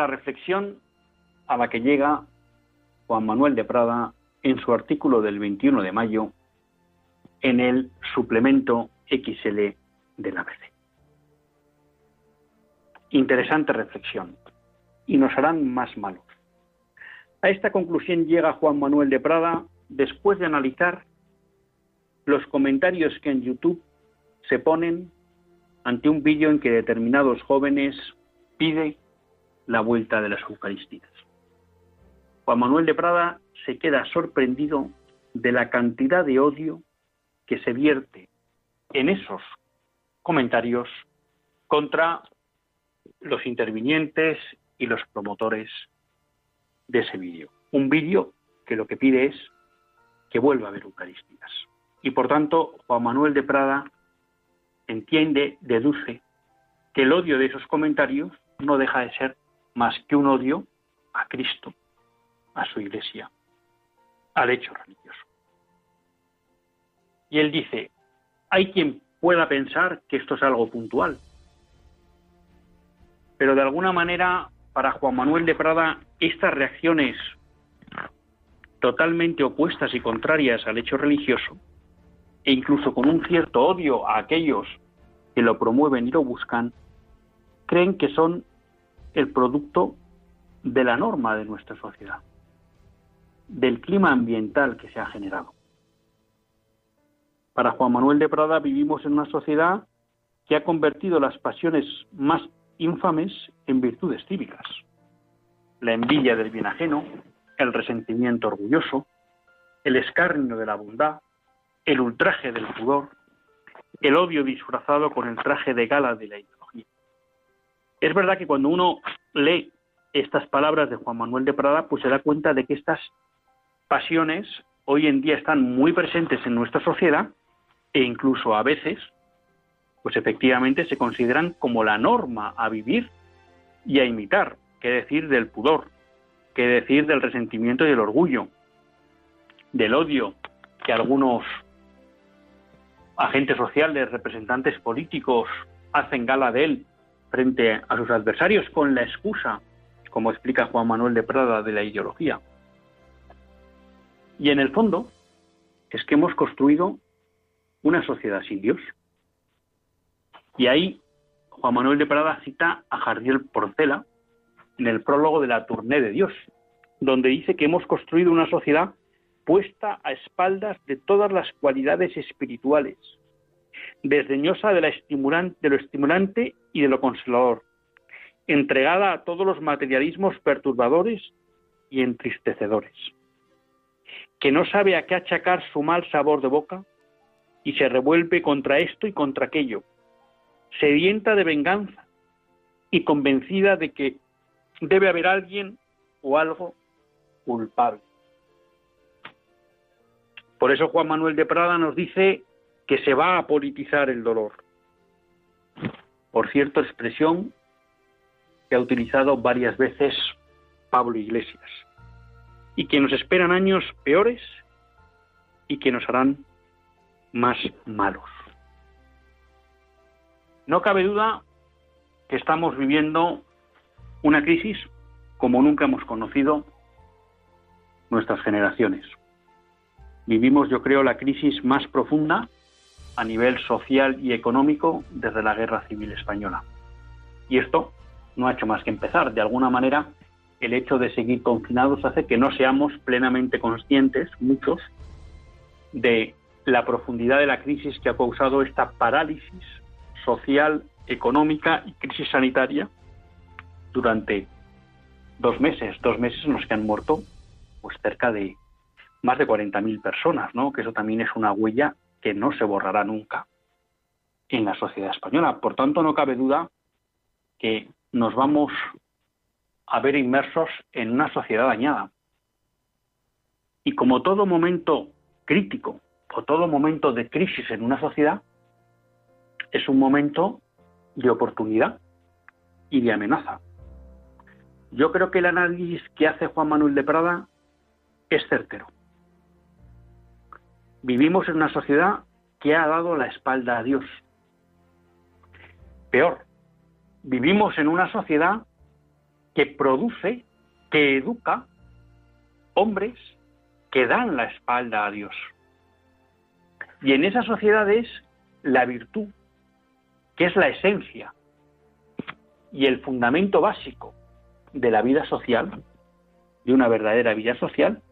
La reflexión a la que llega Juan Manuel de Prada en su artículo del 21 de mayo en el suplemento XL de la ABC. Interesante reflexión y nos harán más malos. A esta conclusión llega Juan Manuel de Prada después de analizar los comentarios que en YouTube se ponen ante un vídeo en que determinados jóvenes piden la vuelta de las Eucaristías. Juan Manuel de Prada se queda sorprendido de la cantidad de odio que se vierte en esos comentarios contra los intervinientes y los promotores de ese vídeo. Un vídeo que lo que pide es que vuelva a haber Eucaristías. Y por tanto, Juan Manuel de Prada entiende, deduce, que el odio de esos comentarios no deja de ser más que un odio a Cristo, a su iglesia, al hecho religioso. Y él dice, hay quien pueda pensar que esto es algo puntual, pero de alguna manera para Juan Manuel de Prada estas reacciones totalmente opuestas y contrarias al hecho religioso, e incluso con un cierto odio a aquellos que lo promueven y lo buscan, creen que son el producto de la norma de nuestra sociedad, del clima ambiental que se ha generado. Para Juan Manuel de Prada vivimos en una sociedad que ha convertido las pasiones más infames en virtudes cívicas. La envidia del bien ajeno, el resentimiento orgulloso, el escarnio de la bondad, el ultraje del pudor, el odio disfrazado con el traje de gala de la es verdad que cuando uno lee estas palabras de Juan Manuel de Prada, pues se da cuenta de que estas pasiones hoy en día están muy presentes en nuestra sociedad e incluso a veces, pues efectivamente se consideran como la norma a vivir y a imitar, qué decir del pudor, qué decir del resentimiento y del orgullo, del odio que algunos agentes sociales, representantes políticos hacen gala de él frente a sus adversarios con la excusa, como explica Juan Manuel de Prada, de la ideología. Y en el fondo es que hemos construido una sociedad sin Dios. Y ahí Juan Manuel de Prada cita a Jardiel Porcela en el prólogo de la Tournée de Dios, donde dice que hemos construido una sociedad puesta a espaldas de todas las cualidades espirituales, desdeñosa de, lo estimulante y de lo consolador, entregada a todos los materialismos perturbadores y entristecedores, que no sabe a qué achacar su mal sabor de boca y se revuelve contra esto y contra aquello, sedienta de venganza y convencida de que debe haber alguien o algo culpable. Por eso Juan Manuel de Prada nos dice que se va a politizar el dolor. Por cierto, expresión que ha utilizado varias veces Pablo Iglesias, y que nos esperan años peores y que nos harán más malos. No cabe duda que estamos viviendo una crisis como nunca hemos conocido nuestras generaciones. Vivimos, yo creo, la crisis más profunda a nivel social y económico desde la Guerra Civil Española. Y esto no ha hecho más que empezar. De alguna manera, el hecho de seguir confinados hace que no seamos plenamente conscientes, muchos, de la profundidad de la crisis que ha causado esta parálisis social, económica y crisis sanitaria durante dos meses, dos meses en los que han muerto pues cerca de más de 40.000 personas, ¿no? Que eso también es una huella que no se borrará nunca en la sociedad española. Por tanto, no cabe duda que nos vamos a ver inmersos en una sociedad dañada. Y como todo momento crítico o todo momento de crisis en una sociedad, es un momento de oportunidad y de amenaza. Yo creo que el análisis que hace Juan Manuel de Prada es certero. Vivimos en una sociedad que ha dado la espalda a Dios. Peor, vivimos en una sociedad que produce, que educa hombres que dan la espalda a Dios. Y en esa sociedad es la virtud, que es la esencia y el fundamento básico de la vida social, de una verdadera vida social,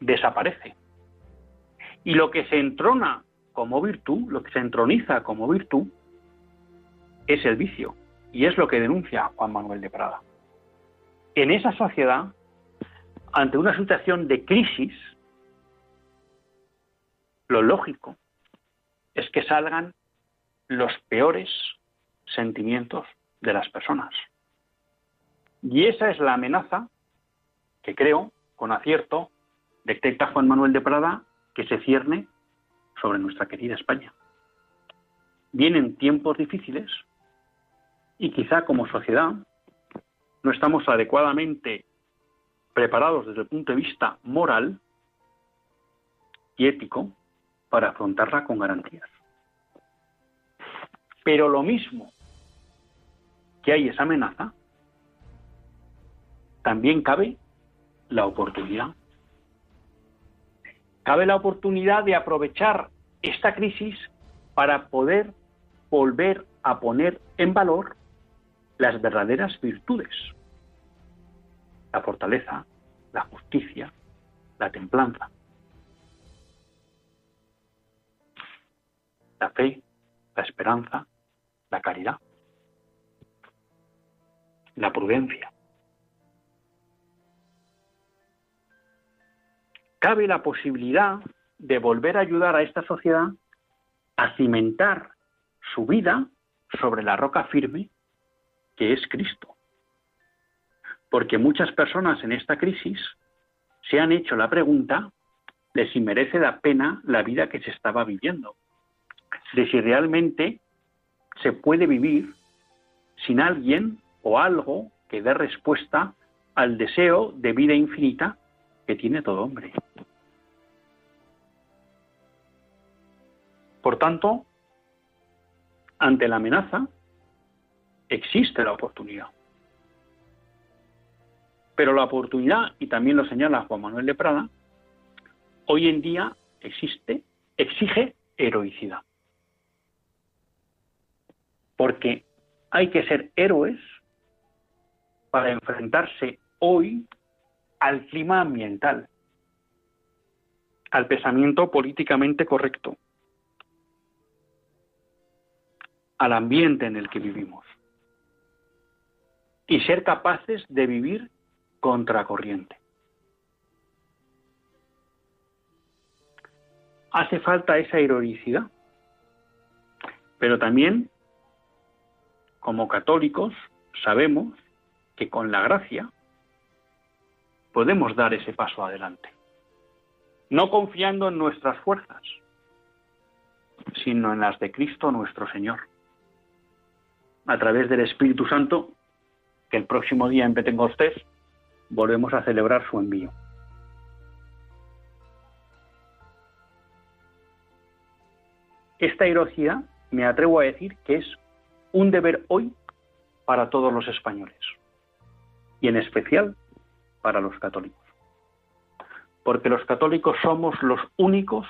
desaparece. Y lo que se entrona como virtud, lo que se entroniza como virtud, es el vicio. Y es lo que denuncia Juan Manuel de Prada. En esa sociedad, ante una situación de crisis, lo lógico es que salgan los peores sentimientos de las personas. Y esa es la amenaza que creo, con acierto, detecta Juan Manuel de Prada que se cierne sobre nuestra querida España. Vienen tiempos difíciles y quizá como sociedad no estamos adecuadamente preparados desde el punto de vista moral y ético para afrontarla con garantías. Pero lo mismo que hay esa amenaza, también cabe la oportunidad. Cabe la oportunidad de aprovechar esta crisis para poder volver a poner en valor las verdaderas virtudes. La fortaleza, la justicia, la templanza. La fe, la esperanza, la caridad, la prudencia. Cabe la posibilidad de volver a ayudar a esta sociedad a cimentar su vida sobre la roca firme que es Cristo. Porque muchas personas en esta crisis se han hecho la pregunta de si merece la pena la vida que se estaba viviendo, de si realmente se puede vivir sin alguien o algo que dé respuesta al deseo de vida infinita que tiene todo hombre. Por tanto, ante la amenaza, existe la oportunidad. Pero la oportunidad, y también lo señala Juan Manuel de Prada, hoy en día existe, exige heroicidad. Porque hay que ser héroes para enfrentarse hoy al clima ambiental, al pensamiento políticamente correcto, al ambiente en el que vivimos y ser capaces de vivir contracorriente. Hace falta esa heroicidad, pero también como católicos sabemos que con la gracia podemos dar ese paso adelante. No confiando en nuestras fuerzas, sino en las de Cristo nuestro Señor. A través del Espíritu Santo, que el próximo día en Pentecostés volvemos a celebrar su envío. Esta heroicidad me atrevo a decir que es un deber hoy para todos los españoles y en especial para los católicos. Porque los católicos somos los únicos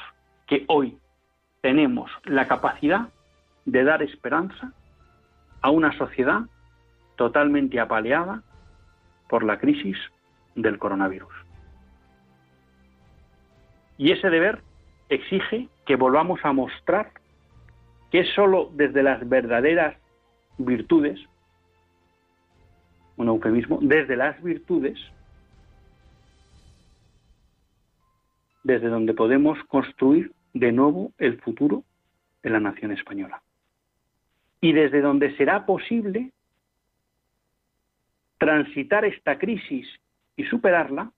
que hoy tenemos la capacidad de dar esperanza a una sociedad totalmente apaleada por la crisis del coronavirus. Y ese deber exige que volvamos a mostrar que es sólo desde las verdaderas virtudes, un eufemismo, desde las virtudes, desde donde podemos construir de nuevo el futuro de la nación española. Y desde donde será posible transitar esta crisis y superarla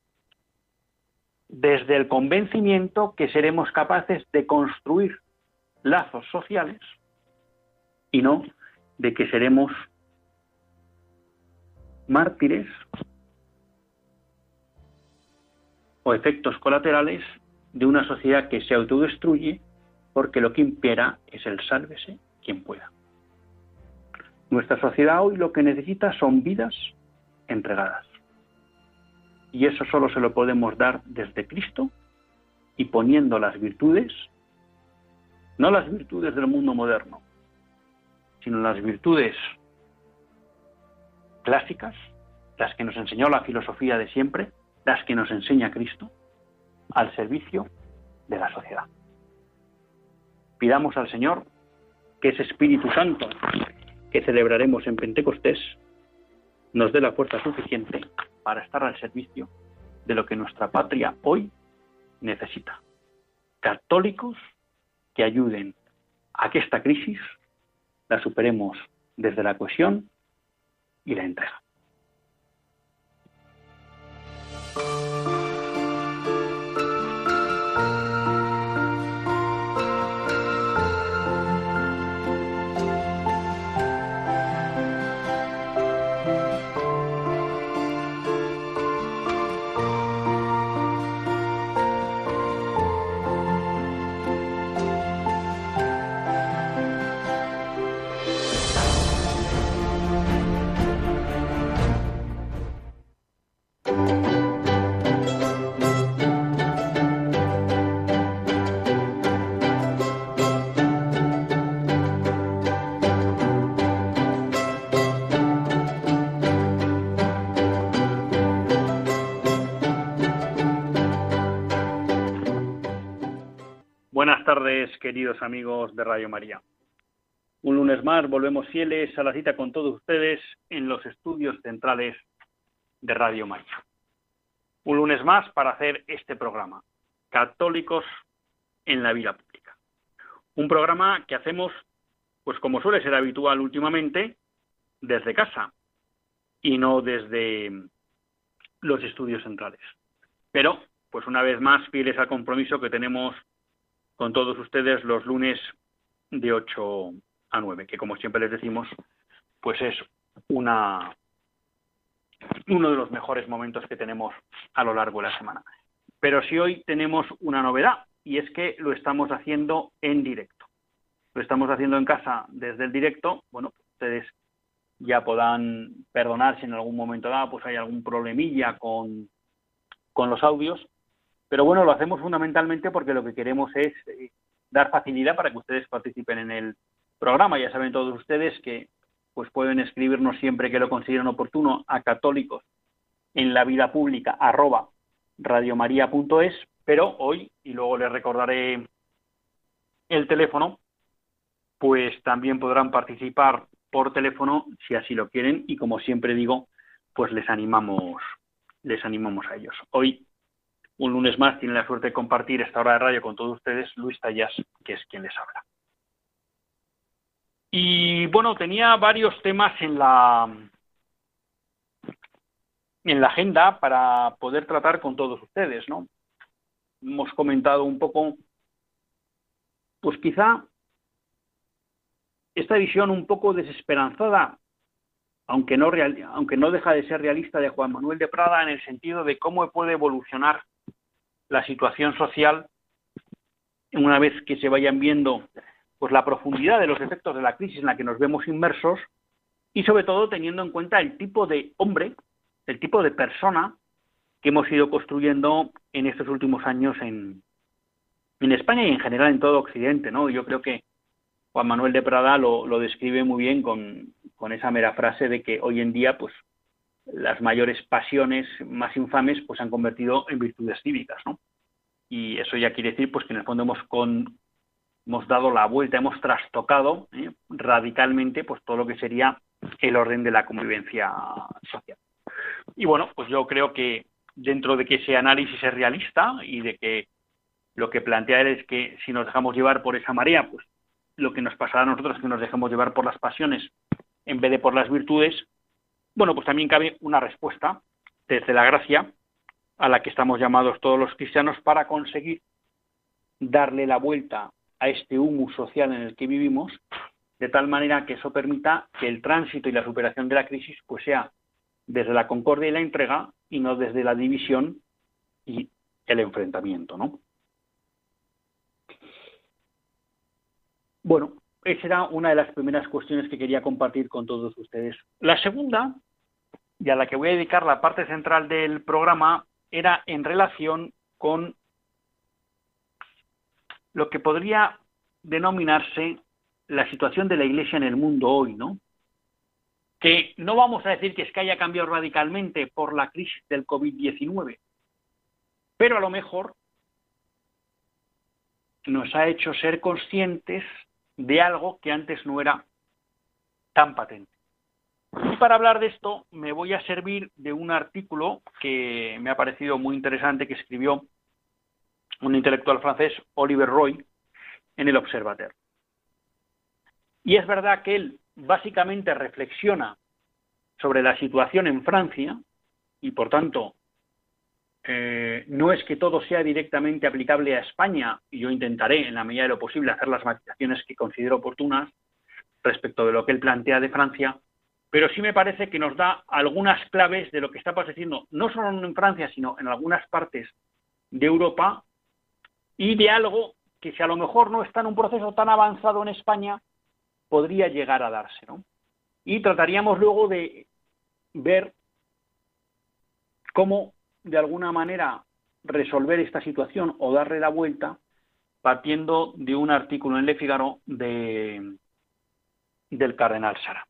desde el convencimiento que seremos capaces de construir lazos sociales y no de que seremos mártires o efectos colaterales de una sociedad que se autodestruye porque lo que impera es el sálvese quien pueda. Nuestra sociedad hoy lo que necesita son vidas entregadas. Y eso solo se lo podemos dar desde Cristo y poniendo las virtudes, no las virtudes del mundo moderno, sino las virtudes clásicas, las que nos enseñó la filosofía de siempre, las que nos enseña Cristo, al servicio de la sociedad. Pidamos al Señor que ese Espíritu Santo que celebraremos en Pentecostés nos dé la fuerza suficiente para estar al servicio de lo que nuestra patria hoy necesita. Católicos que ayuden a que esta crisis la superemos desde la cohesión y la entrega. Tardes, queridos amigos de Radio María. Un lunes más volvemos fieles a la cita con todos ustedes en los estudios centrales de Radio María. Un lunes más para hacer este programa, Católicos en la vida pública. Un programa que hacemos, pues como suele ser habitual últimamente, desde casa y no desde los estudios centrales. Pero, pues una vez más, fieles al compromiso que tenemos con todos ustedes los lunes de 8 a 9, que como siempre les decimos, pues es una uno de los mejores momentos que tenemos a lo largo de la semana. Pero si hoy tenemos una novedad y es que lo estamos haciendo en directo. Lo estamos haciendo en casa desde el directo. Bueno, ustedes ya podrán perdonar si en algún momento dado pues hay algún problemilla con, con los audios, pero bueno, lo hacemos fundamentalmente porque lo que queremos es eh, dar facilidad para que ustedes participen en el programa. Ya saben todos ustedes que pues pueden escribirnos siempre que lo consideren oportuno a católicos en la vida pública arroba radiomaria.es, pero hoy, y luego les recordaré el teléfono, pues también podrán participar por teléfono si así lo quieren y como siempre digo, pues les animamos, les animamos a ellos. Hoy un lunes más tiene la suerte de compartir esta hora de radio con todos ustedes Luis Tallas, que es quien les habla. Y bueno, tenía varios temas en la en la agenda para poder tratar con todos ustedes, ¿no? Hemos comentado un poco, pues quizá esta visión un poco desesperanzada, aunque no, aunque no deja de ser realista, de Juan Manuel de Prada en el sentido de cómo puede evolucionar la situación social una vez que se vayan viendo pues la profundidad de los efectos de la crisis en la que nos vemos inmersos y sobre todo teniendo en cuenta el tipo de hombre, el tipo de persona que hemos ido construyendo en estos últimos años en, en España y en general en todo Occidente, ¿no? Yo creo que Juan Manuel de Prada lo, lo describe muy bien con, con esa mera frase de que hoy en día, pues, las mayores pasiones más infames pues se han convertido en virtudes cívicas, ¿no? Y eso ya quiere decir pues que en el fondo hemos con, hemos dado la vuelta, hemos trastocado ¿eh? radicalmente pues todo lo que sería el orden de la convivencia social. Y bueno, pues yo creo que dentro de que ese análisis es realista y de que lo que plantea él es que si nos dejamos llevar por esa marea, pues lo que nos pasará a nosotros es que nos dejemos llevar por las pasiones en vez de por las virtudes, bueno, pues también cabe una respuesta desde la gracia a la que estamos llamados todos los cristianos para conseguir darle la vuelta a este humus social en el que vivimos, de tal manera que eso permita que el tránsito y la superación de la crisis pues sea desde la concordia y la entrega y no desde la división y el enfrentamiento, ¿no? Bueno, esa era una de las primeras cuestiones que quería compartir con todos ustedes. La segunda, y a la que voy a dedicar la parte central del programa, era en relación con lo que podría denominarse la situación de la Iglesia en el mundo hoy, ¿no? Que no vamos a decir que es que haya cambiado radicalmente por la crisis del COVID-19, pero a lo mejor nos ha hecho ser conscientes de algo que antes no era tan patente. Y para hablar de esto me voy a servir de un artículo que me ha parecido muy interesante que escribió un intelectual francés, Oliver Roy, en el Observateur. Y es verdad que él básicamente reflexiona sobre la situación en Francia y por tanto eh, no es que todo sea directamente aplicable a España, y yo intentaré, en la medida de lo posible, hacer las matizaciones que considero oportunas respecto de lo que él plantea de Francia, pero sí me parece que nos da algunas claves de lo que está pasando, no solo en Francia, sino en algunas partes de Europa, y de algo que si a lo mejor no está en un proceso tan avanzado en España, podría llegar a darse. ¿no? Y trataríamos luego de ver cómo de alguna manera resolver esta situación o darle la vuelta partiendo de un artículo en Le Figaro de, del cardenal Sara.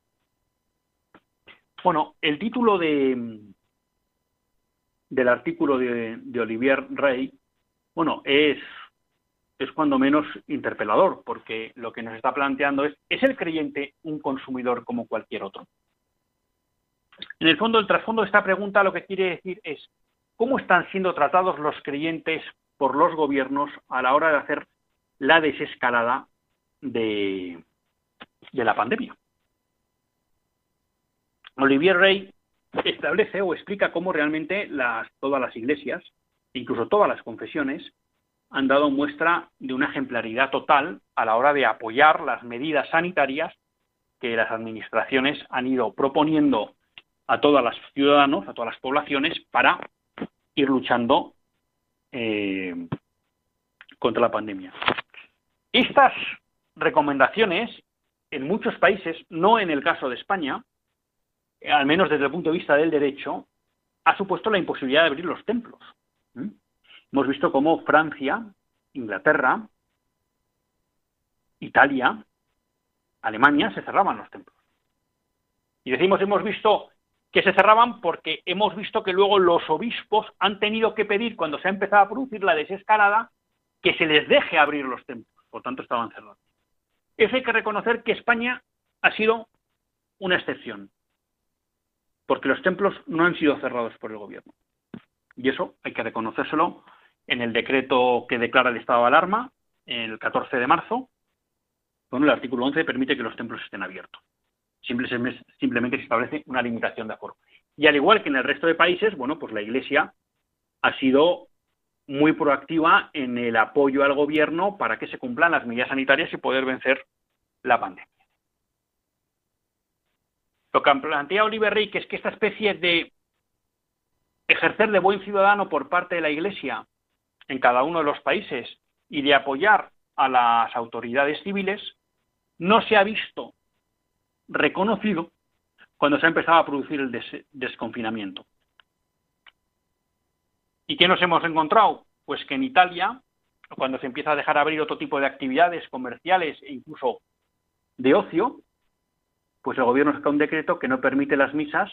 Bueno, el título de, del artículo de, de Olivier Rey, bueno, es, cuando menos interpelador, porque lo que nos está planteando es, ¿es el creyente un consumidor como cualquier otro? En el fondo, el trasfondo de esta pregunta lo que quiere decir es, ¿Cómo están siendo tratados los creyentes por los gobiernos a la hora de hacer la desescalada de, la pandemia? Olivier Rey establece o explica cómo realmente las, todas las iglesias, incluso todas las confesiones, han dado muestra de una ejemplaridad total a la hora de apoyar las medidas sanitarias que las administraciones han ido proponiendo a todos los ciudadanos, a todas las poblaciones, para ir luchando eh, contra la pandemia. Estas recomendaciones en muchos países, no en el caso de España, al menos desde el punto de vista del derecho, ha supuesto la imposibilidad de abrir los templos. Hemos visto cómo Francia, Inglaterra, Italia, Alemania se cerraban los templos. Y decimos hemos visto que se cerraban porque hemos visto que luego los obispos han tenido que pedir, cuando se ha empezado a producir la desescalada, que se les deje abrir los templos. Por tanto, estaban cerrados. Eso hay que reconocer que España ha sido una excepción, porque los templos no han sido cerrados por el gobierno. Y eso hay que reconocérselo en el decreto que declara el estado de alarma, el 14 de marzo, donde el artículo 11 permite que los templos estén abiertos simplemente se establece una limitación de aforo. Y al igual que en el resto de países, bueno, pues la Iglesia ha sido muy proactiva en el apoyo al gobierno para que se cumplan las medidas sanitarias y poder vencer la pandemia. Lo que plantea Oliver que es que esta especie de ejercer de buen ciudadano por parte de la Iglesia en cada uno de los países y de apoyar a las autoridades civiles, no se ha visto reconocido cuando se ha empezado a producir el desconfinamiento. ¿Y qué nos hemos encontrado? Pues que en Italia, cuando se empieza a dejar abrir otro tipo de actividades comerciales e incluso de ocio, pues el gobierno saca un decreto que no permite las misas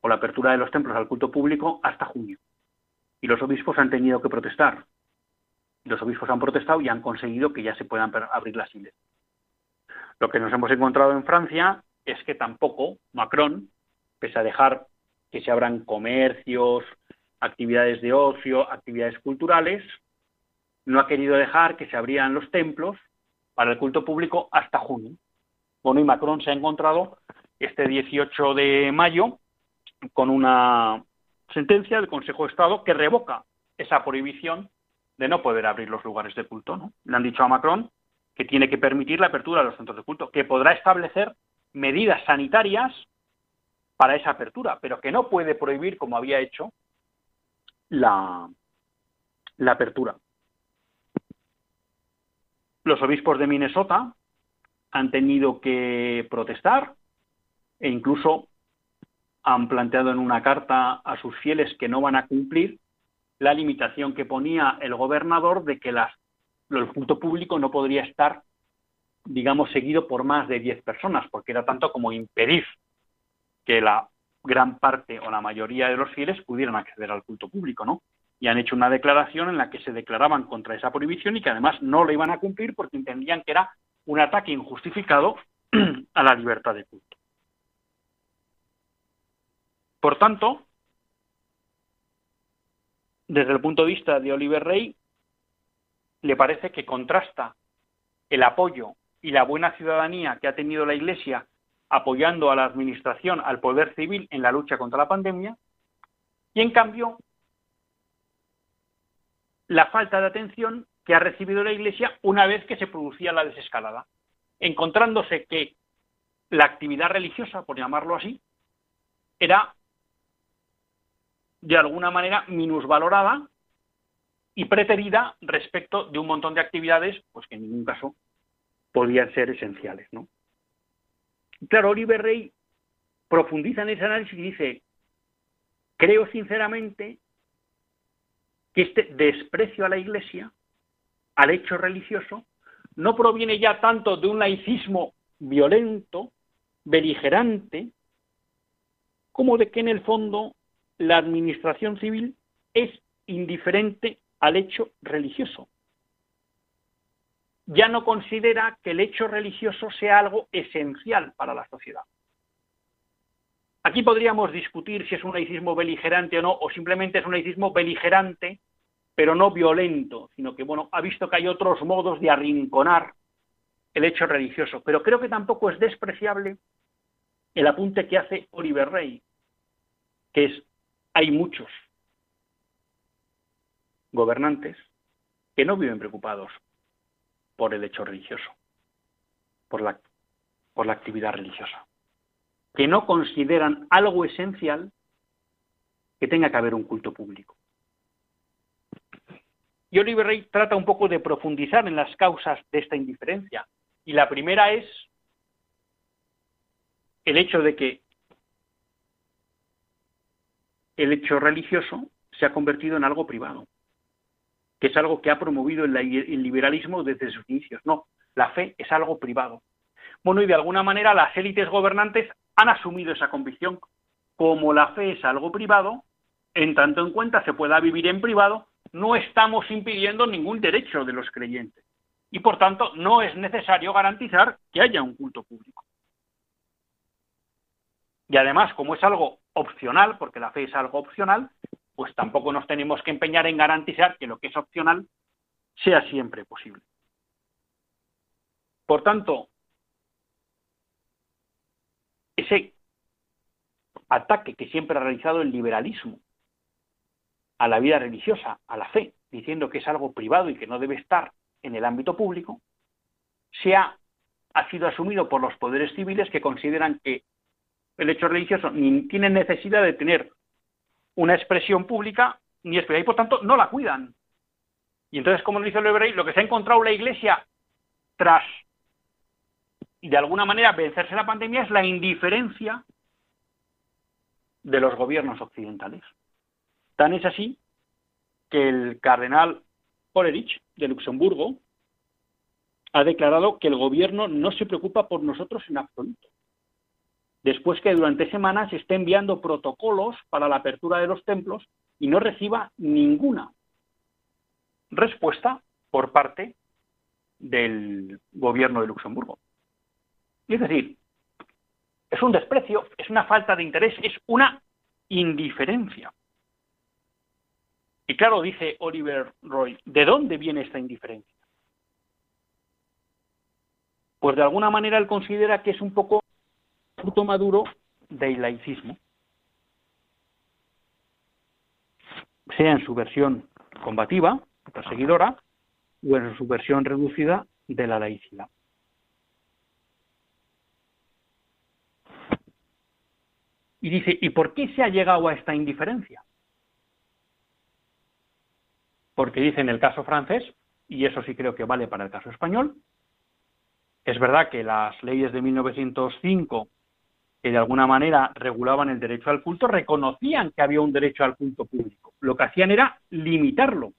o la apertura de los templos al culto público hasta junio. Y los obispos han tenido que protestar. Los obispos han protestado y han conseguido que ya se puedan abrir las iglesias. Lo que nos hemos encontrado en Francia es que tampoco Macron, pese a dejar que se abran comercios, actividades de ocio, actividades culturales, no ha querido dejar que se abrieran los templos para el culto público hasta junio. Bueno, y Macron se ha encontrado este 18 de mayo con una sentencia del Consejo de Estado que revoca esa prohibición de no poder abrir los lugares de culto. ¿no? Le han dicho a Macron que tiene que permitir la apertura de los centros de culto, que podrá establecer medidas sanitarias para esa apertura, pero que no puede prohibir, como había hecho, la, la apertura. Los obispos de Minnesota han tenido que protestar e incluso han planteado en una carta a sus fieles que no van a cumplir la limitación que ponía el gobernador de que las el culto público no podría estar, digamos, seguido por más de 10 personas, porque era tanto como impedir que la gran parte o la mayoría de los fieles pudieran acceder al culto público, ¿no? Y han hecho una declaración en la que se declaraban contra esa prohibición y que además no lo iban a cumplir porque entendían que era un ataque injustificado a la libertad de culto. Por tanto, desde el punto de vista de Oliver Rey, le parece que contrasta el apoyo y la buena ciudadanía que ha tenido la Iglesia apoyando a la Administración, al poder civil en la lucha contra la pandemia, y en cambio la falta de atención que ha recibido la Iglesia una vez que se producía la desescalada, encontrándose que la actividad religiosa, por llamarlo así, era de alguna manera minusvalorada y preterida respecto de un montón de actividades pues que en ningún caso podían ser esenciales, ¿no? Claro, Oliver Rey profundiza en ese análisis y dice, creo sinceramente que este desprecio a la Iglesia, al hecho religioso, no proviene ya tanto de un laicismo violento, beligerante, como de que en el fondo la administración civil es indiferente al hecho religioso. Ya no considera que el hecho religioso sea algo esencial para la sociedad. Aquí podríamos discutir si es un laicismo beligerante o no, o simplemente es un laicismo beligerante, pero no violento, sino que, bueno, ha visto que hay otros modos de arrinconar el hecho religioso. Pero creo que tampoco es despreciable el apunte que hace Oliver Rey, que es, hay muchos gobernantes que no viven preocupados por el hecho religioso, por la, por la actividad religiosa, que no consideran algo esencial que tenga que haber un culto público. Y Oliver Rey trata un poco de profundizar en las causas de esta indiferencia. Y la primera es el hecho de que el hecho religioso se ha convertido en algo privado que es algo que ha promovido el, liberalismo desde sus inicios. No, la fe es algo privado. Bueno, y de alguna manera las élites gobernantes han asumido esa convicción. Como la fe es algo privado, en tanto en cuenta se pueda vivir en privado, no estamos impidiendo ningún derecho de los creyentes. Y por tanto, no es necesario garantizar que haya un culto público. Y además, como es algo opcional, porque la fe es algo opcional, pues tampoco nos tenemos que empeñar en garantizar que lo que es opcional sea siempre posible. Por tanto, ese ataque que siempre ha realizado el liberalismo a la vida religiosa, a la fe, diciendo que es algo privado y que no debe estar en el ámbito público, se ha, ha sido asumido por los poderes civiles que consideran que el hecho religioso ni tiene necesidad de tener una expresión pública ni es y por tanto no la cuidan. Y entonces, como dice el Lebrey, lo que se ha encontrado la Iglesia tras de alguna manera vencerse la pandemia es la indiferencia de los gobiernos occidentales. Tan es así que el cardenal Olerich de Luxemburgo ha declarado que el gobierno no se preocupa por nosotros en absoluto. después que durante semanas esté enviando protocolos para la apertura de los templos y no reciba ninguna respuesta por parte del gobierno de Luxemburgo. Es decir, es un desprecio, es una falta de interés, es una indiferencia. Y claro, dice Oliver Roy, ¿de dónde viene esta indiferencia? Pues de alguna manera él considera que es un poco fruto maduro del laicismo, sea en su versión combativa, perseguidora, o en su versión reducida de la laicidad. Y dice, ¿y por qué se ha llegado a esta indiferencia? Porque dice en el caso francés, y eso sí creo que vale para el caso español, es verdad que las leyes de 1905, que de alguna manera regulaban el derecho al culto, reconocían que había un derecho al culto público. Lo que hacían era limitarlo,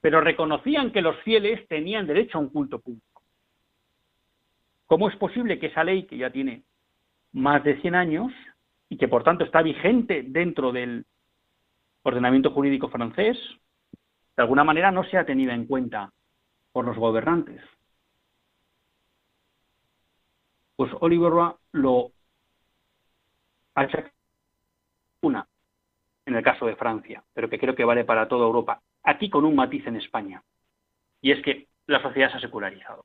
pero reconocían que los fieles tenían derecho a un culto público. ¿Cómo es posible que esa ley, que ya tiene más de 100 años, y que por tanto está vigente dentro del ordenamiento jurídico francés, de alguna manera no sea tenida en cuenta por los gobernantes. Pues Oliver lo achaca una en el caso de Francia, pero que creo que vale para toda Europa, aquí con un matiz en España, y es que la sociedad se ha secularizado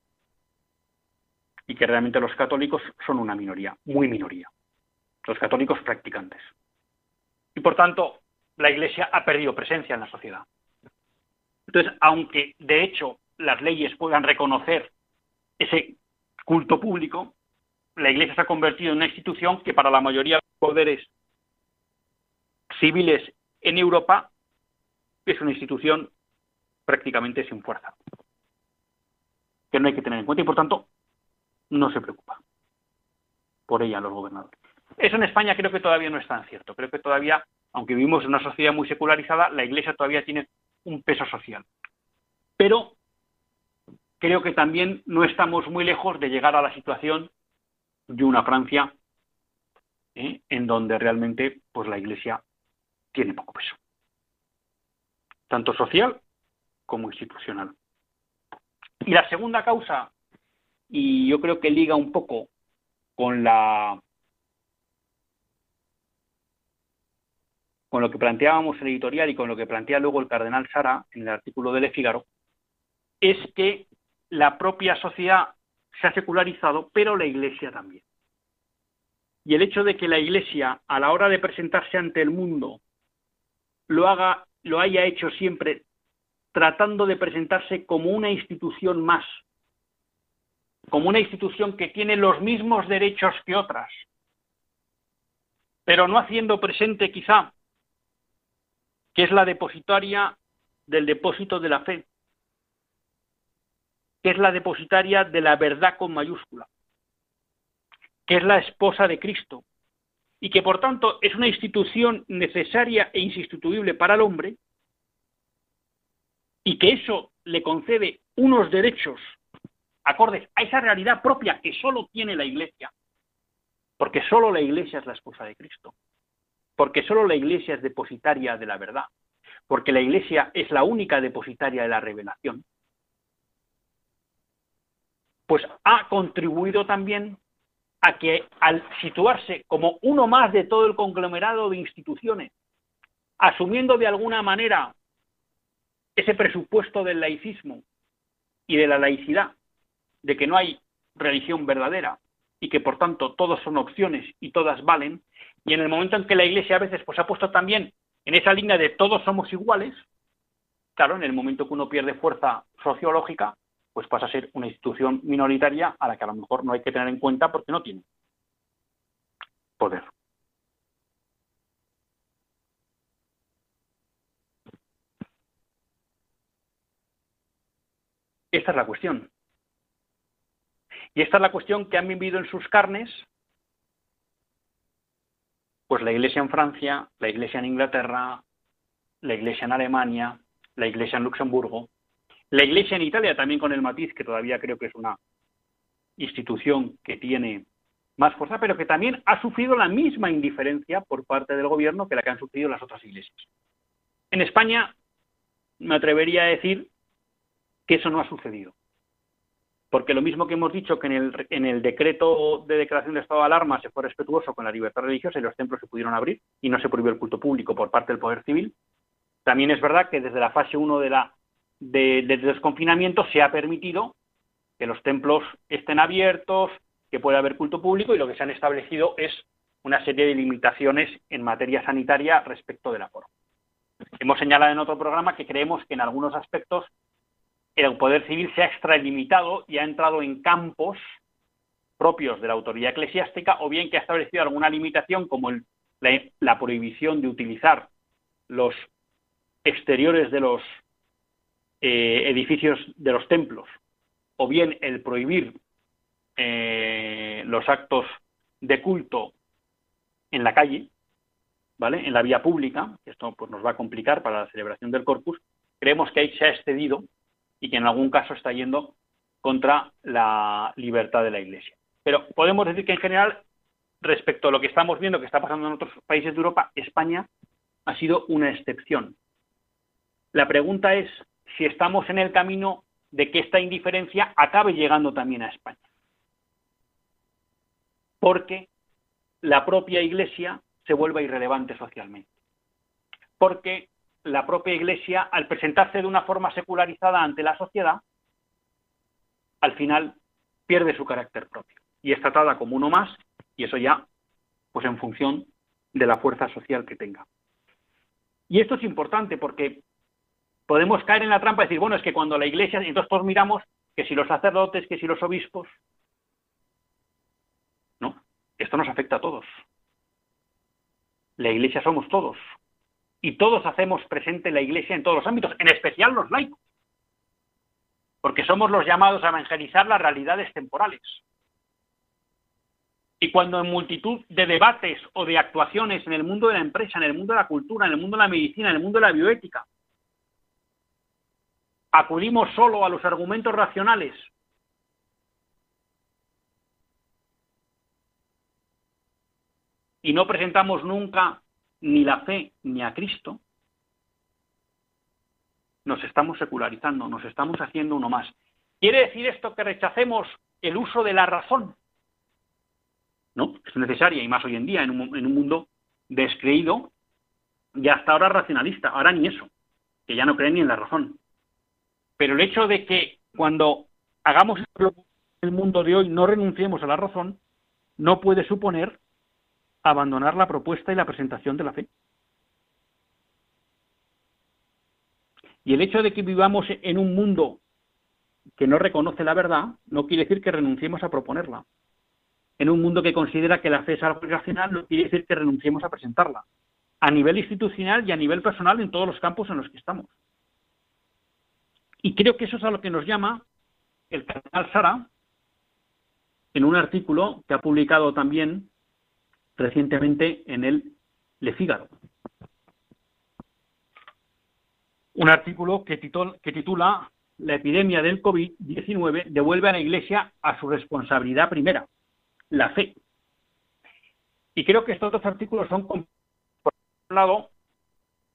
y que realmente los católicos son una minoría, muy minoría los católicos practicantes. Y por tanto, la Iglesia ha perdido presencia en la sociedad. Entonces, aunque de hecho las leyes puedan reconocer ese culto público, la Iglesia se ha convertido en una institución que para la mayoría de los poderes civiles en Europa es una institución prácticamente sin fuerza, que no hay que tener en cuenta y por tanto no se preocupa por ella los gobernadores. Eso en España creo que todavía no es tan cierto. Creo que todavía, aunque vivimos en una sociedad muy secularizada, la Iglesia todavía tiene un peso social. Pero creo que también no estamos muy lejos de llegar a la situación de una Francia ¿eh? en donde realmente pues la Iglesia tiene poco peso, tanto social como institucional. Y la segunda causa, y yo creo que liga un poco con la con lo que planteábamos en el editorial y con lo que plantea luego el cardenal Sara en el artículo de Le Figaro, es que la propia sociedad se ha secularizado, pero la Iglesia también. Y el hecho de que la Iglesia, a la hora de presentarse ante el mundo, lo haga, lo haya hecho siempre tratando de presentarse como una institución más, como una institución que tiene los mismos derechos que otras, pero no haciendo presente quizá que es la depositaria del depósito de la fe, que es la depositaria de la verdad con mayúscula, que es la esposa de Cristo, y que por tanto es una institución necesaria e insustituible para el hombre, y que eso le concede unos derechos acordes a esa realidad propia que solo tiene la Iglesia, porque solo la Iglesia es la esposa de Cristo porque solo la Iglesia es depositaria de la verdad, porque la Iglesia es la única depositaria de la revelación, pues ha contribuido también a que al situarse como uno más de todo el conglomerado de instituciones, asumiendo de alguna manera ese presupuesto del laicismo y de la laicidad, de que no hay religión verdadera y que por tanto todos son opciones y todas valen, y en el momento en que la Iglesia a veces pues ha puesto también en esa línea de todos somos iguales, claro, en el momento que uno pierde fuerza sociológica, pues pasa a ser una institución minoritaria a la que a lo mejor no hay que tener en cuenta porque no tiene poder. Esta es la cuestión. Y esta es la cuestión que han vivido en sus carnes pues la iglesia en Francia, la iglesia en Inglaterra, la iglesia en Alemania, la iglesia en Luxemburgo, la iglesia en Italia también con el matiz, que todavía creo que es una institución que tiene más fuerza, pero que también ha sufrido la misma indiferencia por parte del gobierno que la que han sufrido las otras iglesias. En España me atrevería a decir que eso no ha sucedido. Porque lo mismo que hemos dicho que en el, en el decreto de declaración de estado de alarma se fue respetuoso con la libertad religiosa y los templos se pudieron abrir y no se prohibió el culto público por parte del Poder Civil, también es verdad que desde la fase 1 de la, de, del desconfinamiento se ha permitido que los templos estén abiertos, que pueda haber culto público y lo que se han establecido es una serie de limitaciones en materia sanitaria respecto del aforo. Hemos señalado en otro programa que creemos que en algunos aspectos el poder civil se ha extralimitado y ha entrado en campos propios de la autoridad eclesiástica o bien que ha establecido alguna limitación como la, prohibición de utilizar los exteriores de los eh, edificios de los templos o bien el prohibir eh, los actos de culto en la calle, ¿vale? En la vía pública, esto pues nos va a complicar para la celebración del corpus, creemos que ahí se ha excedido y que en algún caso está yendo contra la libertad de la Iglesia. Pero podemos decir que en general, respecto a lo que estamos viendo que está pasando en otros países de Europa, España ha sido una excepción. La pregunta es si estamos en el camino de que esta indiferencia acabe llegando también a España porque la propia Iglesia se vuelva irrelevante socialmente. Porque la propia Iglesia, al presentarse de una forma secularizada ante la sociedad, al final pierde su carácter propio y es tratada como uno más y eso ya, pues en función de la fuerza social que tenga. Y esto es importante porque podemos caer en la trampa de decir, bueno, es que cuando la Iglesia, entonces todos miramos que si los sacerdotes, que si los obispos, esto nos afecta a todos. La Iglesia somos todos. Y todos hacemos presente la Iglesia en todos los ámbitos, en especial los laicos. Porque somos los llamados a evangelizar las realidades temporales. Y cuando en multitud de debates o de actuaciones en el mundo de la empresa, en el mundo de la cultura, en el mundo de la medicina, en el mundo de la bioética, acudimos solo a los argumentos racionales y no presentamos nunca ni la fe ni a Cristo, nos estamos secularizando, nos estamos haciendo uno más. ¿Quiere decir esto que rechacemos el uso de la razón? No, es necesaria y más hoy en día en un, en un mundo descreído y hasta ahora racionalista, ahora ni eso, que ya no creen ni en la razón. Pero el hecho de que cuando hagamos el mundo de hoy no renunciemos a la razón, no puede suponer abandonar la propuesta y la presentación de la fe. Y el hecho de que vivamos en un mundo que no reconoce la verdad no quiere decir que renunciemos a proponerla. En un mundo que considera que la fe es algo irracional no quiere decir que renunciemos a presentarla. A nivel institucional y a nivel personal en todos los campos en los que estamos. Y creo que eso es a lo que nos llama el cardenal Sara en un artículo que ha publicado también recientemente en el Le Figaro. Un artículo que, titula La epidemia del COVID-19 devuelve a la Iglesia a su responsabilidad primera, la fe. Y creo que estos dos artículos son, por un lado,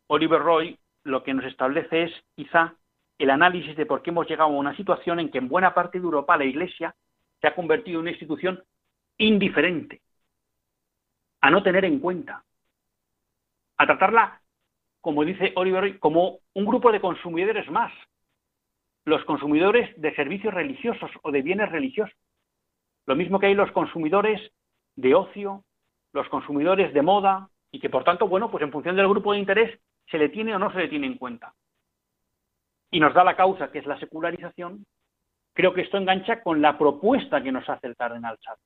Oliver Roy lo que nos establece es quizá el análisis de por qué hemos llegado a una situación en que en buena parte de Europa la Iglesia se ha convertido en una institución indiferente, a no tener en cuenta, a tratarla, como dice Oliver, como un grupo de consumidores más, los consumidores de servicios religiosos o de bienes religiosos. Lo mismo que hay los consumidores de ocio, los consumidores de moda, y que por tanto, bueno, pues en función del grupo de interés se le tiene o no se le tiene en cuenta. Y nos da la causa, que es la secularización. Creo que esto engancha con la propuesta que nos hace el cardenal Chad,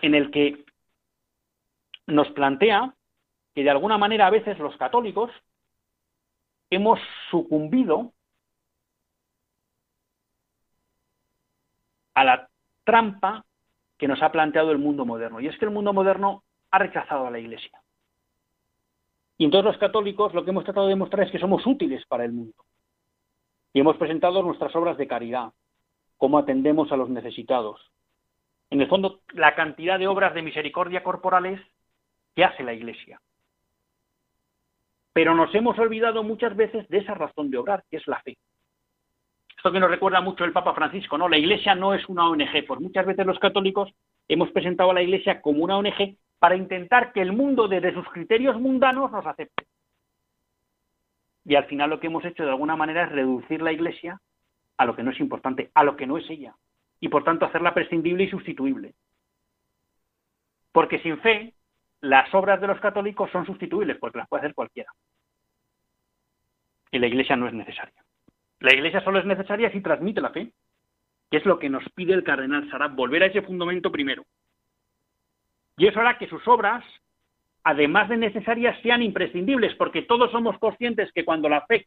en el que nos plantea que de alguna manera a veces los católicos hemos sucumbido a la trampa que nos ha planteado el mundo moderno. Y es que el mundo moderno ha rechazado a la Iglesia. Y entonces los católicos lo que hemos tratado de demostrar es que somos útiles para el mundo. Y hemos presentado nuestras obras de caridad, cómo atendemos a los necesitados, en el fondo, la cantidad de obras de misericordia corporales que hace la Iglesia. Pero nos hemos olvidado muchas veces de esa razón de obrar, que es la fe. Esto que nos recuerda mucho el Papa Francisco, ¿no? La Iglesia no es una ONG, pues muchas veces los católicos hemos presentado a la Iglesia como una ONG para intentar que el mundo desde sus criterios mundanos nos acepte. Y al final lo que hemos hecho de alguna manera es reducir la Iglesia a lo que no es importante, a lo que no es ella, y por tanto hacerla prescindible y sustituible. Porque sin fe, las obras de los católicos son sustituibles, porque las puede hacer cualquiera. Y la Iglesia no es necesaria. La Iglesia solo es necesaria si transmite la fe, que es lo que nos pide el cardenal Sarab, volver a ese fundamento primero. Y eso hará que sus obras además de necesarias, sean imprescindibles, porque todos somos conscientes que cuando la fe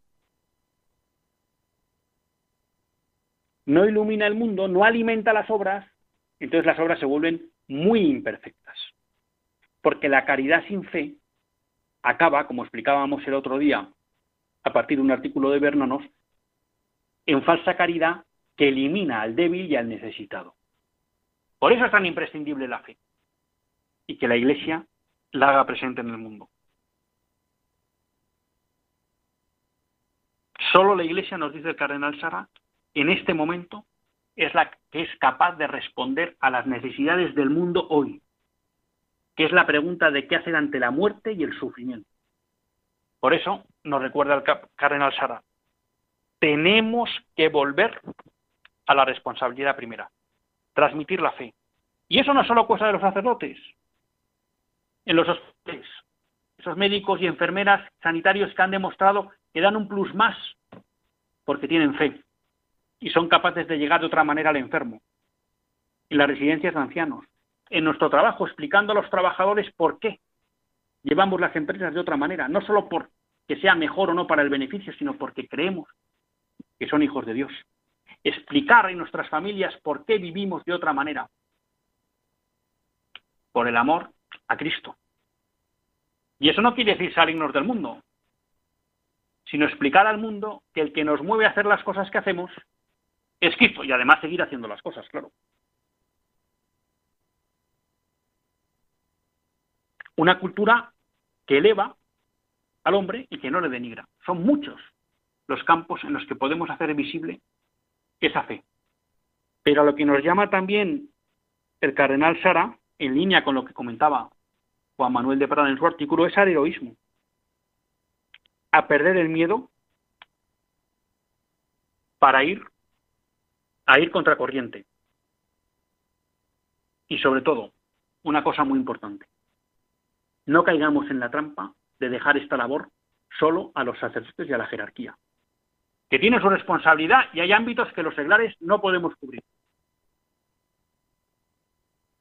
no ilumina el mundo, no alimenta las obras, entonces las obras se vuelven muy imperfectas. Porque la caridad sin fe acaba, como explicábamos el otro día, a partir de un artículo de Bernanos, en falsa caridad que elimina al débil y al necesitado. Por eso es tan imprescindible la fe. Y que la Iglesia la haga presente en el mundo. Solo la Iglesia, nos dice el cardenal Sara, en este momento es la que es capaz de responder a las necesidades del mundo hoy, que es la pregunta de qué hacer ante la muerte y el sufrimiento. Por eso nos recuerda el cardenal Sara, tenemos que volver a la responsabilidad primera, transmitir la fe. Y eso no es solo cosa de los sacerdotes, en los hospitales. Esos médicos y enfermeras sanitarios que han demostrado que dan un plus más porque tienen fe y son capaces de llegar de otra manera al enfermo. En las residencias de ancianos. En nuestro trabajo, explicando a los trabajadores por qué llevamos las empresas de otra manera. No solo por que sea mejor o no para el beneficio, sino porque creemos que son hijos de Dios. Explicar en nuestras familias por qué vivimos de otra manera. Por el amor a Cristo. Y eso no quiere decir salirnos del mundo, sino explicar al mundo que el que nos mueve a hacer las cosas que hacemos es Cristo y además seguir haciendo las cosas, claro. Una cultura que eleva al hombre y que no le denigra. Son muchos los campos en los que podemos hacer visible esa fe. Pero a lo que nos llama también el cardenal Sara, en línea con lo que comentaba Juan Manuel de Prada en su artículo, es al heroísmo. A perder el miedo para ir a ir contracorriente. Y sobre todo, una cosa muy importante. No caigamos en la trampa de dejar esta labor solo a los sacerdotes y a la jerarquía, que tienen su responsabilidad y hay ámbitos que los seglares no podemos cubrir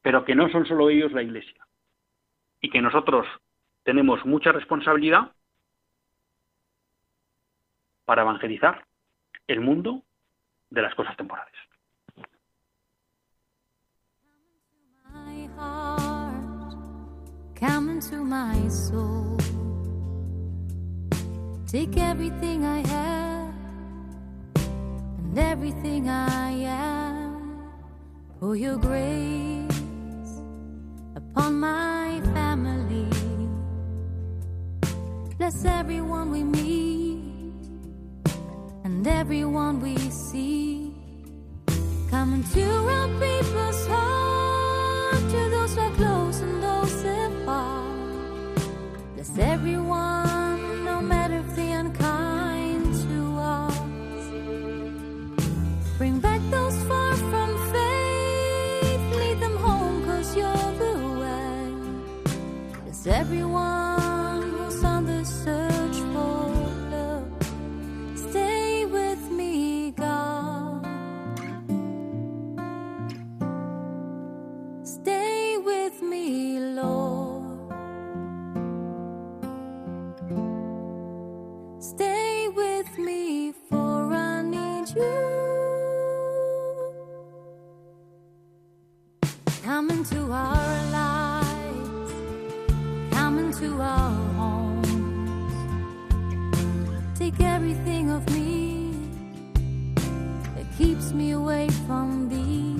pero que no son solo ellos la Iglesia. Y que nosotros tenemos mucha responsabilidad para evangelizar el mundo de las cosas temporales. Into my soul. Take everything I have and everything I am for your grace. upon my family. Bless everyone we meet and everyone we see. Come into our people's heart, Everyone with me, for I need you. Come into our to our homes. Take everything of me that keeps me away from thee.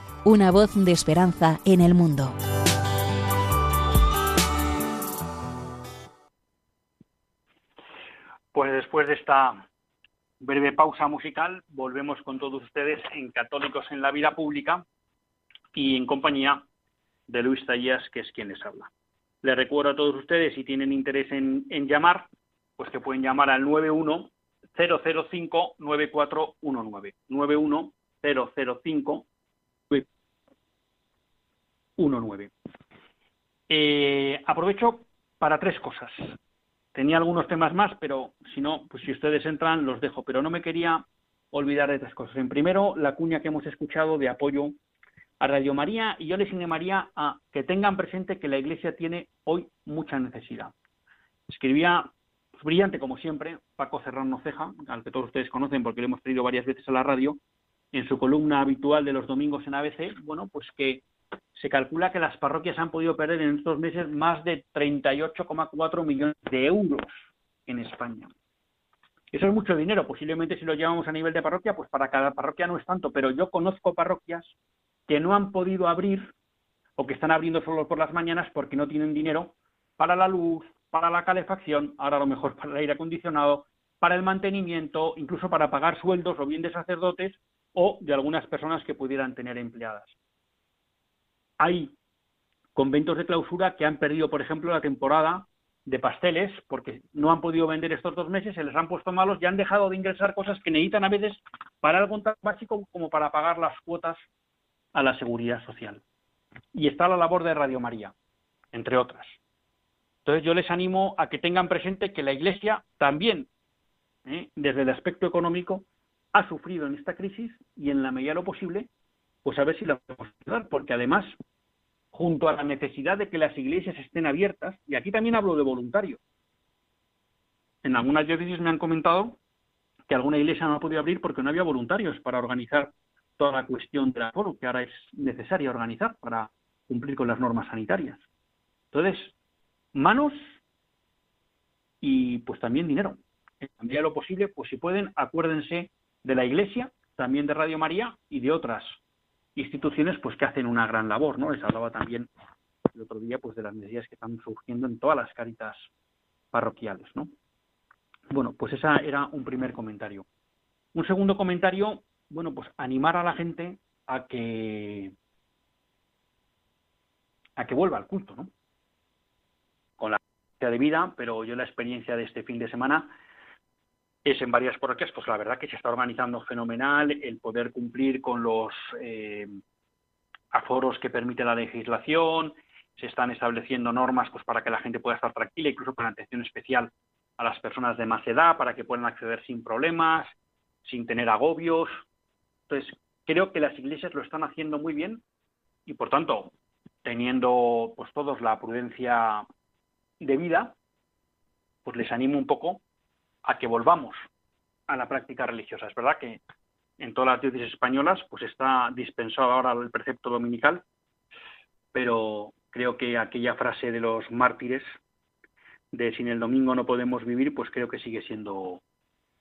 una voz de esperanza en el mundo. Pues después de esta breve pausa musical, volvemos con todos ustedes en Católicos en la Vida Pública y en compañía de Luis Tallas, que es quien les habla. Les recuerdo a todos ustedes, si tienen interés en, en llamar, pues que pueden llamar al 91 005 9419 91 005 1.9. Eh, aprovecho para tres cosas. Tenía algunos temas más, pero si no, pues si ustedes entran, los dejo. Pero no me quería olvidar de tres cosas. En primero, la cuña que hemos escuchado de apoyo a Radio María, y yo les animaría a que tengan presente que la Iglesia tiene hoy mucha necesidad. Escribía, pues, brillante como siempre, Paco Serrano Ceja, al que todos ustedes conocen porque lo hemos traído varias veces a la radio, en su columna habitual de los domingos en ABC, bueno, pues que se calcula que las parroquias han podido perder en estos meses más de 38,4 millones de euros en España. Eso es mucho dinero, posiblemente si lo llevamos a nivel de parroquia, pues para cada parroquia no es tanto, pero yo conozco parroquias que no han podido abrir o que están abriendo solo por las mañanas porque no tienen dinero para la luz, para la calefacción, ahora a lo mejor para el aire acondicionado, para el mantenimiento, incluso para pagar sueldos o bien de sacerdotes o de algunas personas que pudieran tener empleadas. Hay conventos de clausura que han perdido, por ejemplo, la temporada de pasteles porque no han podido vender estos dos meses, se les han puesto malos y han dejado de ingresar cosas que necesitan a veces para algo tan básico como para pagar las cuotas a la seguridad social. Y está la labor de Radio María, entre otras. Entonces yo les animo a que tengan presente que la Iglesia también, ¿eh? desde el aspecto económico, ha sufrido en esta crisis y en la medida de lo posible, pues a ver si la podemos ayudar, porque además junto a la necesidad de que las iglesias estén abiertas, y aquí también hablo de voluntarios. En algunas diócesis me han comentado que alguna iglesia no ha podido abrir porque no había voluntarios para organizar toda la cuestión del aforo que ahora es necesaria organizar para cumplir con las normas sanitarias. Entonces, manos y pues también dinero. En la medida de lo posible, pues si pueden, acuérdense de la Iglesia, también de Radio María y de otras instituciones pues que hacen una gran labor, ¿no? Les hablaba también el otro día pues de las necesidades que están surgiendo en todas las caritas parroquiales, ¿no? Bueno, pues ese era un primer comentario. Un segundo comentario, bueno, pues animar a la gente a que a que vuelva al culto, ¿no? Con la de vida, pero yo la experiencia de este fin de semana es en varias parroquias, pues la verdad que se está organizando fenomenal el poder cumplir con los eh, aforos que permite la legislación, se están estableciendo normas pues para que la gente pueda estar tranquila, incluso con atención especial a las personas de más edad para que puedan acceder sin problemas, sin tener agobios. Entonces, creo que las iglesias lo están haciendo muy bien y por tanto, teniendo pues todos la prudencia debida, pues les animo un poco a que volvamos a la práctica religiosa. Es verdad que en todas las diócesis españolas pues está dispensado ahora el precepto dominical, pero creo que aquella frase de los mártires de sin el domingo no podemos vivir, pues creo que sigue siendo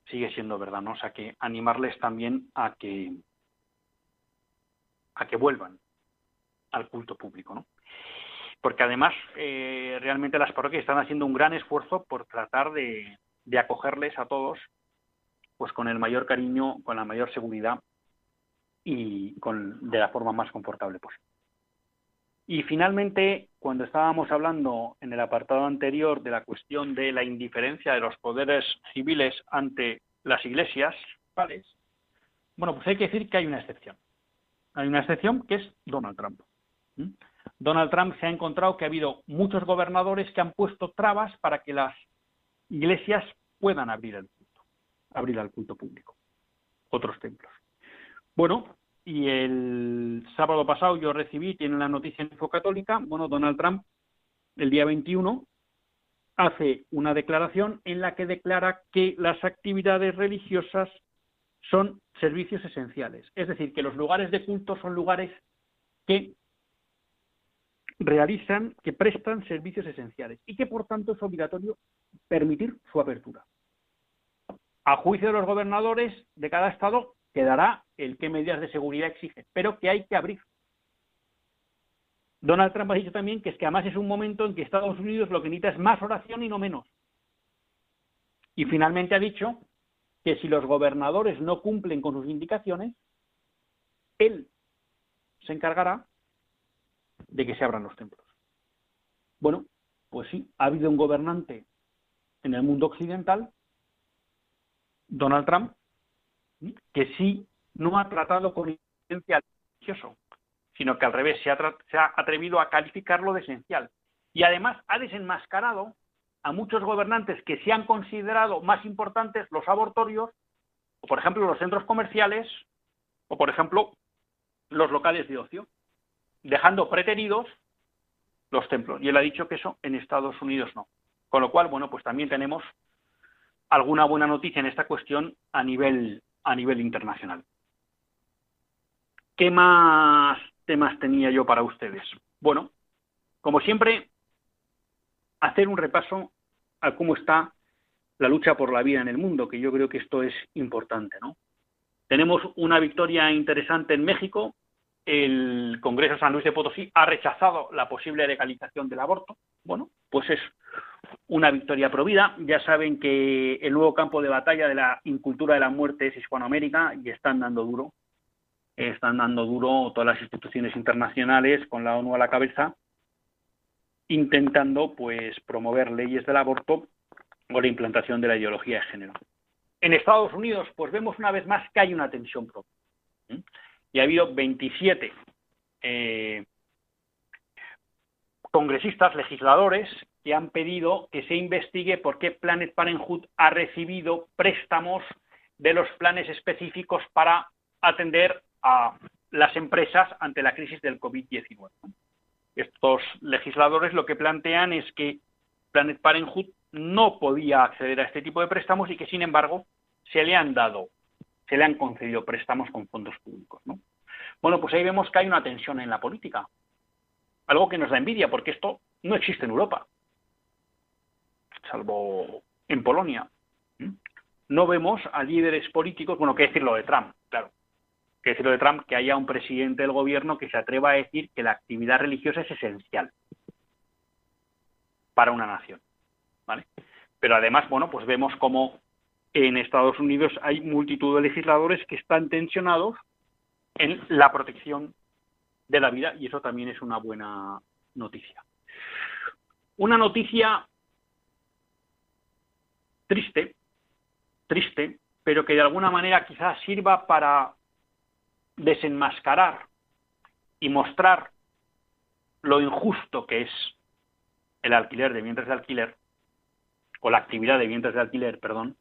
sigue siendo verdad, ¿no? O sea que animarles también a que a que vuelvan al culto público, ¿no? Porque además eh, realmente las parroquias están haciendo un gran esfuerzo por tratar de, de acogerles a todos pues con el mayor cariño, con la mayor seguridad y con, de la forma más confortable posible. Y finalmente, cuando estábamos hablando en el apartado anterior de la cuestión de la indiferencia de los poderes civiles ante las iglesias, ¿vale? bueno, pues hay que decir que hay una excepción. Hay una excepción que es Donald Trump. Donald Trump se ha encontrado que ha habido muchos gobernadores que han puesto trabas para que las iglesias puedan abrir el culto, abrir al culto público, otros templos. Bueno, y el sábado pasado yo recibí, tiene la noticia en Info Católica, bueno, Donald Trump, el día 21, hace una declaración en la que declara que las actividades religiosas son servicios esenciales. Es decir, que los lugares de culto son lugares que realizan, que prestan servicios esenciales y que por tanto es obligatorio permitir su apertura. A juicio de los gobernadores de cada estado quedará el qué medidas de seguridad exige, pero que hay que abrir. Donald Trump ha dicho también que es que además es un momento en que Estados Unidos lo que necesita es más oración y no menos. Y finalmente ha dicho que si los gobernadores no cumplen con sus indicaciones, él se encargará de que se abran los templos. Bueno, pues sí, ha habido un gobernante en el mundo occidental, Donald Trump, que sí no ha tratado con esencial religioso, sino que al revés se ha, atrevido a calificarlo de esencial. Y además ha desenmascarado a muchos gobernantes que se han considerado más importantes los abortorios, por ejemplo los centros comerciales, o por ejemplo los locales de ocio dejando preteridos los templos. Y él ha dicho que eso en Estados Unidos no. Con lo cual, bueno, pues también tenemos alguna buena noticia en esta cuestión a nivel, a nivel internacional. ¿Qué más temas tenía yo para ustedes? Bueno, como siempre, hacer un repaso a cómo está la lucha por la vida en el mundo, que yo creo que esto es importante, ¿no? Tenemos una victoria interesante en México, el Congreso de San Luis de Potosí ha rechazado la posible legalización del aborto. Bueno, pues es una victoria provida. Ya saben que el nuevo campo de batalla de la incultura de la muerte es Hispanoamérica y están dando duro. Están dando duro todas las instituciones internacionales con la ONU a la cabeza, intentando pues promover leyes del aborto o la implantación de la ideología de género. En Estados Unidos, pues vemos una vez más que hay una tensión propia y ha habido 27 eh, congresistas, legisladores, que han pedido que se investigue por qué Planet Parenthood ha recibido préstamos de los planes específicos para atender a las empresas ante la crisis del COVID-19. Estos legisladores lo que plantean es que Planet Parenthood no podía acceder a este tipo de préstamos y que, sin embargo, se le han dado se le han concedido préstamos con fondos públicos. ¿no? Bueno, pues ahí vemos que hay una tensión en la política, algo que nos da envidia, porque esto no existe en Europa, salvo en Polonia. No vemos a líderes políticos, bueno, qué decirlo de Trump, claro, qué decirlo de Trump, que haya un presidente del gobierno que se atreva a decir que la actividad religiosa es esencial para una nación. ¿vale? Pero además, bueno, pues vemos cómo en Estados Unidos hay multitud de legisladores que están tensionados en la protección de la vida y eso también es una buena noticia. Una noticia triste, triste, pero que de alguna manera quizás sirva para desenmascarar y mostrar lo injusto que es el alquiler de vientres de alquiler, o la actividad de vientres de alquiler, perdón,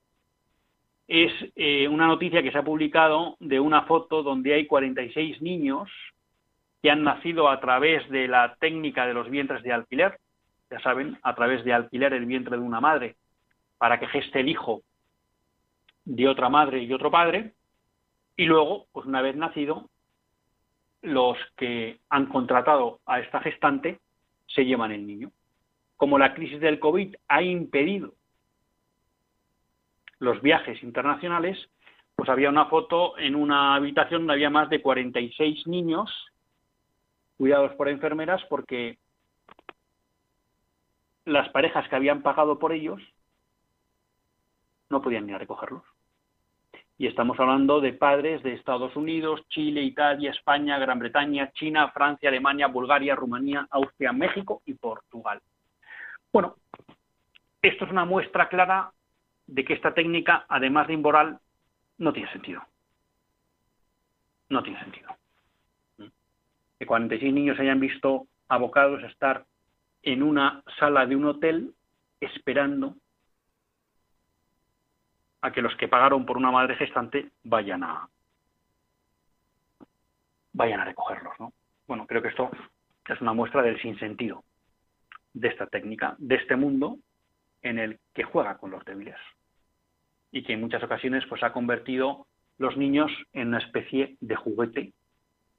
es eh, una noticia que se ha publicado de una foto donde hay 46 niños que han nacido a través de la técnica de los vientres de alquiler, ya saben, a través de alquiler el vientre de una madre para que geste el hijo de otra madre y otro padre, y luego, pues una vez nacido, los que han contratado a esta gestante se llevan el niño. Como la crisis del COVID ha impedido los viajes internacionales, pues había una foto en una habitación donde había más de 46 niños cuidados por enfermeras porque las parejas que habían pagado por ellos no podían ni a recogerlos. Y estamos hablando de padres de Estados Unidos, Chile, Italia, España, Gran Bretaña, China, Francia, Alemania, Bulgaria, Rumanía, Austria, México y Portugal. Bueno, esto es una muestra clara de que esta técnica, además de inmoral, no tiene sentido. No tiene sentido. Que 46 niños hayan visto abocados a estar en una sala de un hotel esperando a que los que pagaron por una madre gestante vayan a vayan a recogerlos, ¿no? Bueno, creo que esto es una muestra del sinsentido de esta técnica, de este mundo en el que juega con los débiles y que en muchas ocasiones pues ha convertido los niños en una especie de juguete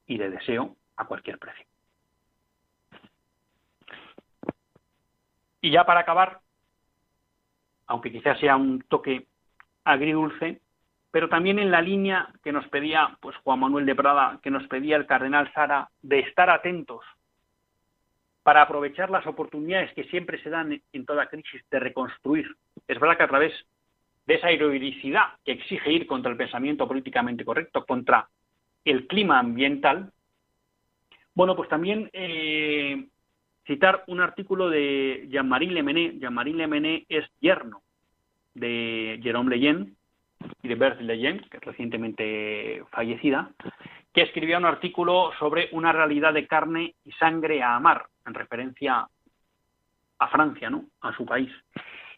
y de deseo a cualquier precio. Y ya para acabar, aunque quizás sea un toque agridulce, pero también en la línea que nos pedía pues Juan Manuel de Prada, que nos pedía el cardenal Sara, de estar atentos para aprovechar las oportunidades que siempre se dan en toda crisis de reconstruir. Es verdad que a través de esa heroicidad que exige ir contra el pensamiento políticamente correcto, contra el clima ambiental, bueno, pues también eh, citar un artículo de Jean-Marie Lemené. Jean-Marie Lemené es yerno de Jérôme Leyen y de Berthe Leyen, que es recientemente fallecida, que escribía un artículo sobre una realidad de carne y sangre a amar, en referencia a Francia, ¿no? a su país.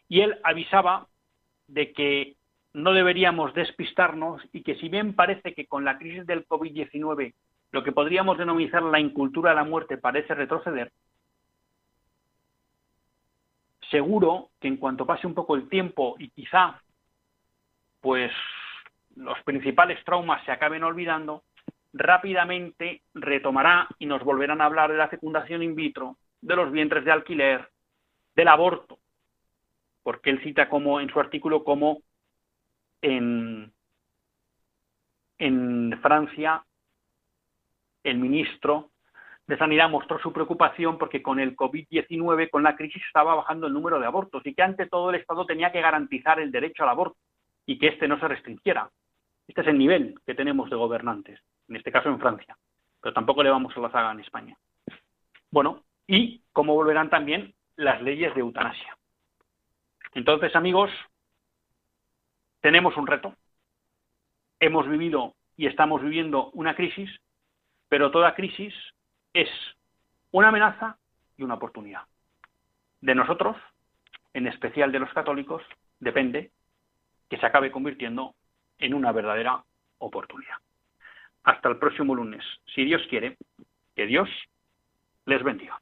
Y él avisaba de que no deberíamos despistarnos y que si bien parece que con la crisis del COVID-19 lo que podríamos denominar la incultura de la muerte parece retroceder, seguro que en cuanto pase un poco el tiempo y quizá pues los principales traumas se acaben olvidando, rápidamente retomará y nos volverán a hablar de la fecundación in vitro, de los vientres de alquiler, del aborto, porque él cita como en su artículo como en, Francia el ministro de Sanidad mostró su preocupación porque con el COVID-19, con la crisis, estaba bajando el número de abortos y que ante todo el Estado tenía que garantizar el derecho al aborto y que éste no se restringiera. Este es el nivel que tenemos de gobernantes, en este caso en Francia, pero tampoco le vamos a la zaga en España. Bueno, y cómo volverán también las leyes de eutanasia. Entonces, amigos, tenemos un reto. Hemos vivido y estamos viviendo una crisis, pero toda crisis es una amenaza y una oportunidad. De nosotros, en especial de los católicos, depende que se acabe convirtiendo en una verdadera oportunidad. Hasta el próximo lunes, si Dios quiere, que Dios les bendiga.